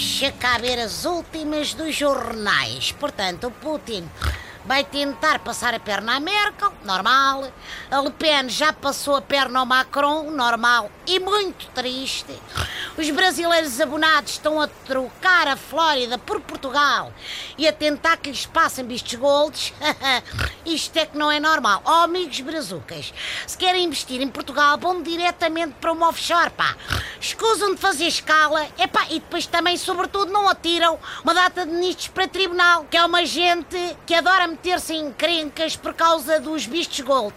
deixa cá ver as últimas dos jornais. Portanto, o Putin vai tentar passar a perna à Merkel, normal. A Le Pen já passou a perna ao Macron, normal e muito triste. Os brasileiros abonados estão a trocar a Flórida por Portugal e a tentar que lhes passem vistos golds. Isto é que não é normal. Oh, amigos brazucas, se querem investir em Portugal, vão diretamente para uma offshore, pá. Escusam de fazer escala epá, e depois também, sobretudo, não atiram uma data de ministros para tribunal, que é uma gente que adora meter-se em crencas por causa dos vistos gold.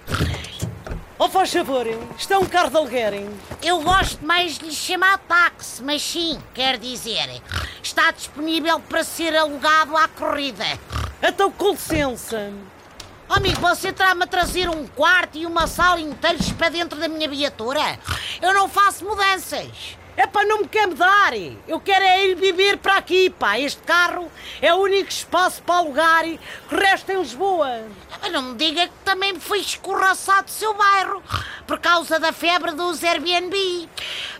Oh, faz favor, isto é um carro de. Eu gosto mais de lhe chamar táxi, mas sim, quer dizer, está disponível para ser alugado à corrida. Então, com licença. Oh, amigo, você terá-me a trazer um quarto e uma sala inteiros para dentro da minha viatura? Eu não faço mudanças. É para não me quer me dar. Eu quero é ir viver para aqui, pá. Este carro é o único espaço para alugar e o resto é em Lisboa. Mas não me diga que também me fui escorraçado do seu bairro por causa da febre dos Airbnb.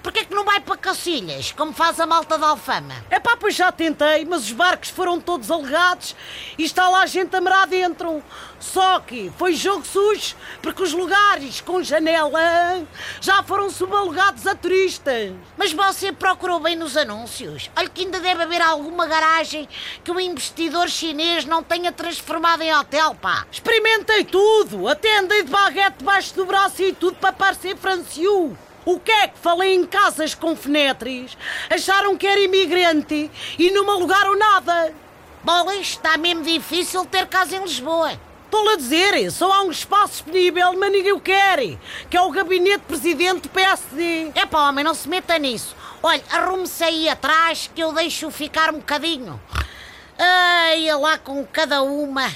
Porquê é que não vai para Cacilhas, como faz a malta da Alfama? É pá, pois já tentei, mas os barcos foram todos alegados e está lá gente a morar dentro. Só que foi jogo sujo, porque os lugares com janela já foram subalugados a turistas. Mas você procurou bem nos anúncios. Olha que ainda deve haver alguma garagem que o investidor chinês não tenha transformado em hotel, pá. Experimentei tudo, até andei de baguete debaixo do braço e tudo para parecer franciu. O que é que falei em casas com fenetris? Acharam que era imigrante e não me alugaram nada. Bom, está mesmo difícil ter casa em Lisboa. Estou a dizer, só há um espaço disponível, mas ninguém o quer, que é o gabinete presidente do PSD. É pá, homem, não se meta nisso. Olha, arrume-se aí atrás que eu deixo ficar um bocadinho. Ai, lá com cada uma.